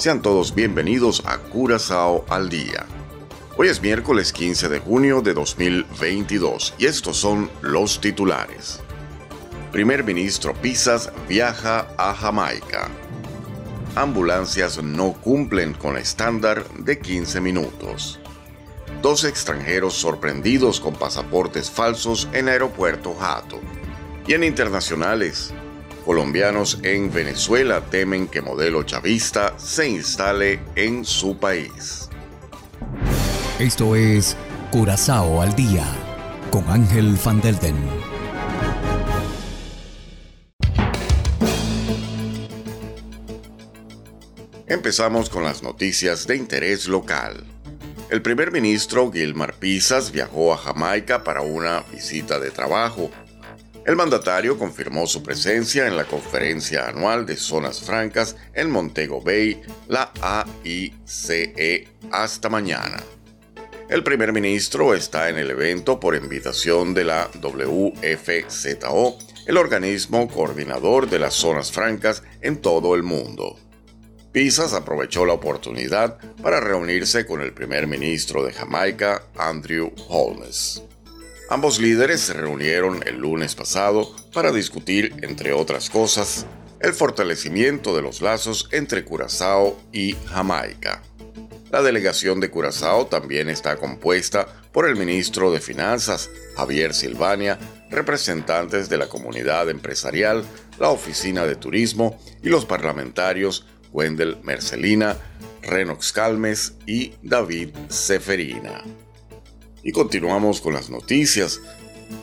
Sean todos bienvenidos a Curazao al Día. Hoy es miércoles 15 de junio de 2022 y estos son los titulares. Primer ministro Pisas viaja a Jamaica ambulancias no cumplen con estándar de 15 minutos. Dos extranjeros sorprendidos con pasaportes falsos en aeropuerto Jato. Y en internacionales, colombianos en Venezuela temen que modelo chavista se instale en su país. Esto es Curazao al día con Ángel Van Delden. Empezamos con las noticias de interés local. El primer ministro Gilmar Pisas viajó a Jamaica para una visita de trabajo. El mandatario confirmó su presencia en la conferencia anual de zonas francas en Montego Bay, la AICE, hasta mañana. El primer ministro está en el evento por invitación de la WFZO, el organismo coordinador de las zonas francas en todo el mundo. Pisas aprovechó la oportunidad para reunirse con el primer ministro de Jamaica, Andrew Holmes. Ambos líderes se reunieron el lunes pasado para discutir, entre otras cosas, el fortalecimiento de los lazos entre Curazao y Jamaica. La delegación de Curazao también está compuesta por el ministro de Finanzas, Javier Silvania, representantes de la comunidad empresarial, la oficina de turismo y los parlamentarios Wendell Mercelina, Renox Calmes y David Seferina. Y continuamos con las noticias.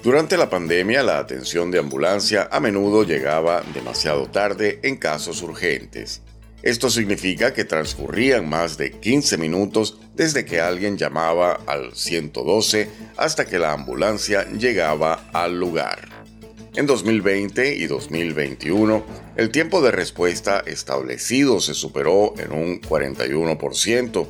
Durante la pandemia, la atención de ambulancia a menudo llegaba demasiado tarde en casos urgentes. Esto significa que transcurrían más de 15 minutos desde que alguien llamaba al 112 hasta que la ambulancia llegaba al lugar. En 2020 y 2021, el tiempo de respuesta establecido se superó en un 41%.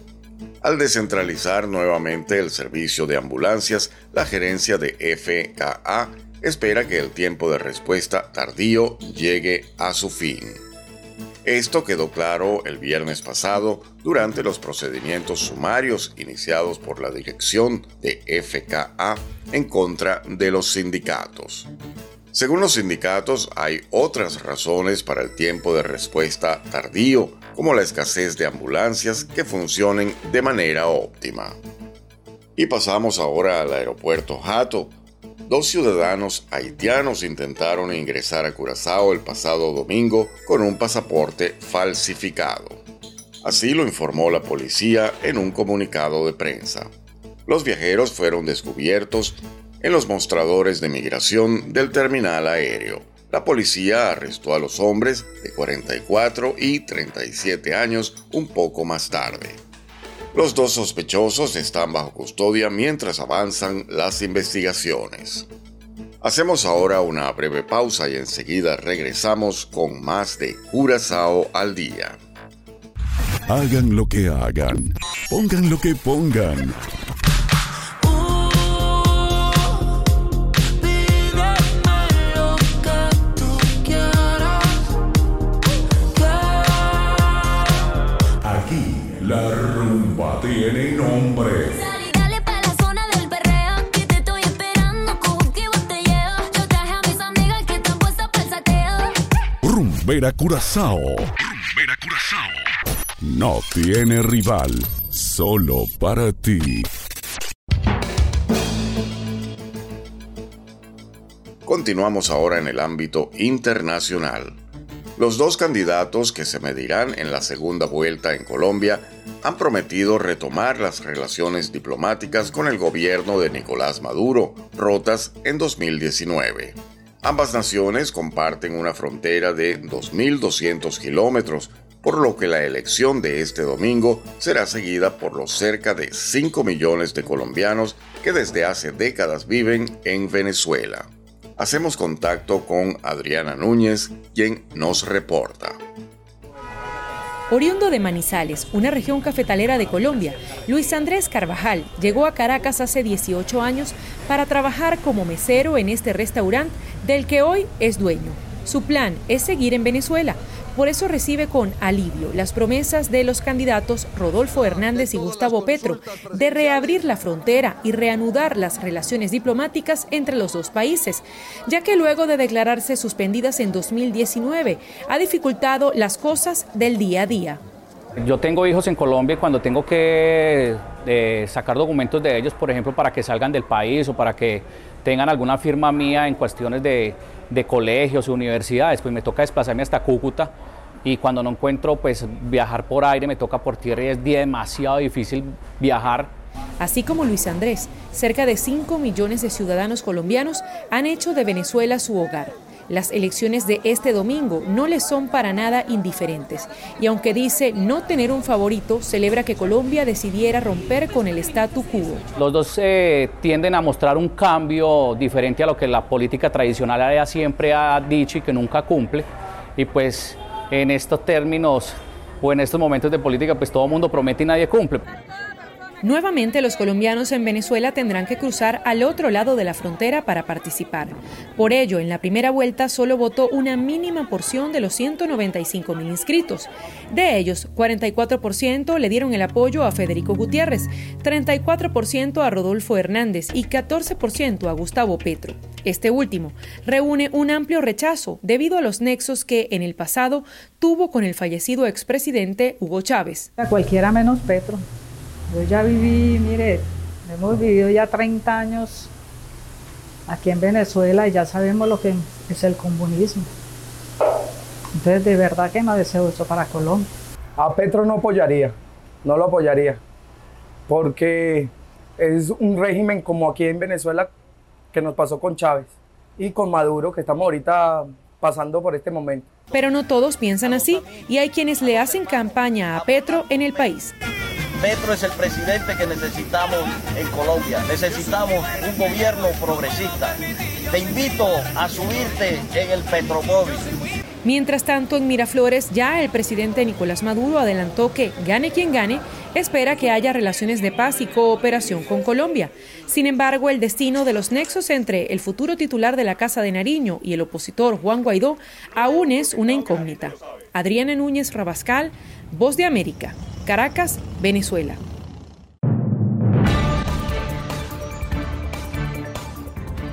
Al descentralizar nuevamente el servicio de ambulancias, la gerencia de FKA espera que el tiempo de respuesta tardío llegue a su fin. Esto quedó claro el viernes pasado durante los procedimientos sumarios iniciados por la dirección de FKA en contra de los sindicatos. Según los sindicatos, hay otras razones para el tiempo de respuesta tardío, como la escasez de ambulancias que funcionen de manera óptima. Y pasamos ahora al aeropuerto Jato. Dos ciudadanos haitianos intentaron ingresar a Curazao el pasado domingo con un pasaporte falsificado. Así lo informó la policía en un comunicado de prensa. Los viajeros fueron descubiertos en los mostradores de migración del terminal aéreo. La policía arrestó a los hombres de 44 y 37 años un poco más tarde. Los dos sospechosos están bajo custodia mientras avanzan las investigaciones. Hacemos ahora una breve pausa y enseguida regresamos con más de Curazao al día. Hagan lo que hagan, pongan lo que pongan. Rumbera Curazao. Rumbera Curazao. No tiene rival, solo para ti. Continuamos ahora en el ámbito internacional. Los dos candidatos que se medirán en la segunda vuelta en Colombia han prometido retomar las relaciones diplomáticas con el gobierno de Nicolás Maduro, rotas en 2019. Ambas naciones comparten una frontera de 2.200 kilómetros, por lo que la elección de este domingo será seguida por los cerca de 5 millones de colombianos que desde hace décadas viven en Venezuela. Hacemos contacto con Adriana Núñez, quien nos reporta. Oriundo de Manizales, una región cafetalera de Colombia, Luis Andrés Carvajal llegó a Caracas hace 18 años para trabajar como mesero en este restaurante del que hoy es dueño. Su plan es seguir en Venezuela, por eso recibe con alivio las promesas de los candidatos Rodolfo Hernández y Gustavo Petro de reabrir la frontera y reanudar las relaciones diplomáticas entre los dos países, ya que luego de declararse suspendidas en 2019 ha dificultado las cosas del día a día. Yo tengo hijos en Colombia y cuando tengo que sacar documentos de ellos, por ejemplo, para que salgan del país o para que tengan alguna firma mía en cuestiones de, de colegios universidades, pues me toca desplazarme hasta Cúcuta y cuando no encuentro pues viajar por aire me toca por tierra y es demasiado difícil viajar. Así como Luis Andrés, cerca de 5 millones de ciudadanos colombianos han hecho de Venezuela su hogar. Las elecciones de este domingo no les son para nada indiferentes y aunque dice no tener un favorito, celebra que Colombia decidiera romper con el statu quo. Los dos eh, tienden a mostrar un cambio diferente a lo que la política tradicional siempre ha dicho y que nunca cumple y pues en estos términos o en estos momentos de política, pues todo mundo promete y nadie cumple. Nuevamente los colombianos en Venezuela tendrán que cruzar al otro lado de la frontera para participar. Por ello, en la primera vuelta solo votó una mínima porción de los 195 mil inscritos. De ellos, 44% le dieron el apoyo a Federico Gutiérrez, 34% a Rodolfo Hernández y 14% a Gustavo Petro. Este último reúne un amplio rechazo debido a los nexos que en el pasado tuvo con el fallecido expresidente Hugo Chávez. A cualquiera menos Petro. Yo ya viví, mire, hemos vivido ya 30 años aquí en Venezuela y ya sabemos lo que es el comunismo. Entonces, de verdad que no deseo eso para Colombia. A Petro no apoyaría, no lo apoyaría, porque es un régimen como aquí en Venezuela que nos pasó con Chávez y con Maduro, que estamos ahorita pasando por este momento. Pero no todos piensan así y hay quienes le hacen campaña a Petro en el país. Petro es el presidente que necesitamos en Colombia. Necesitamos un gobierno progresista. Te invito a subirte en el Petromóvil. Mientras tanto, en Miraflores, ya el presidente Nicolás Maduro adelantó que, gane quien gane, espera que haya relaciones de paz y cooperación con Colombia. Sin embargo, el destino de los nexos entre el futuro titular de la Casa de Nariño y el opositor Juan Guaidó aún es una incógnita. Adriana Núñez Rabascal, Voz de América. Caracas, Venezuela.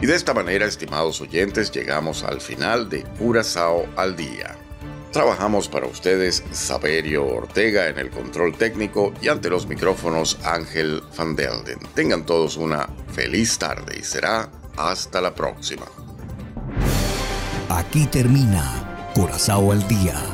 Y de esta manera, estimados oyentes, llegamos al final de Curazao al Día. Trabajamos para ustedes Saberio Ortega en el control técnico y ante los micrófonos Ángel Van Delden. Tengan todos una feliz tarde y será hasta la próxima. Aquí termina Curazao al Día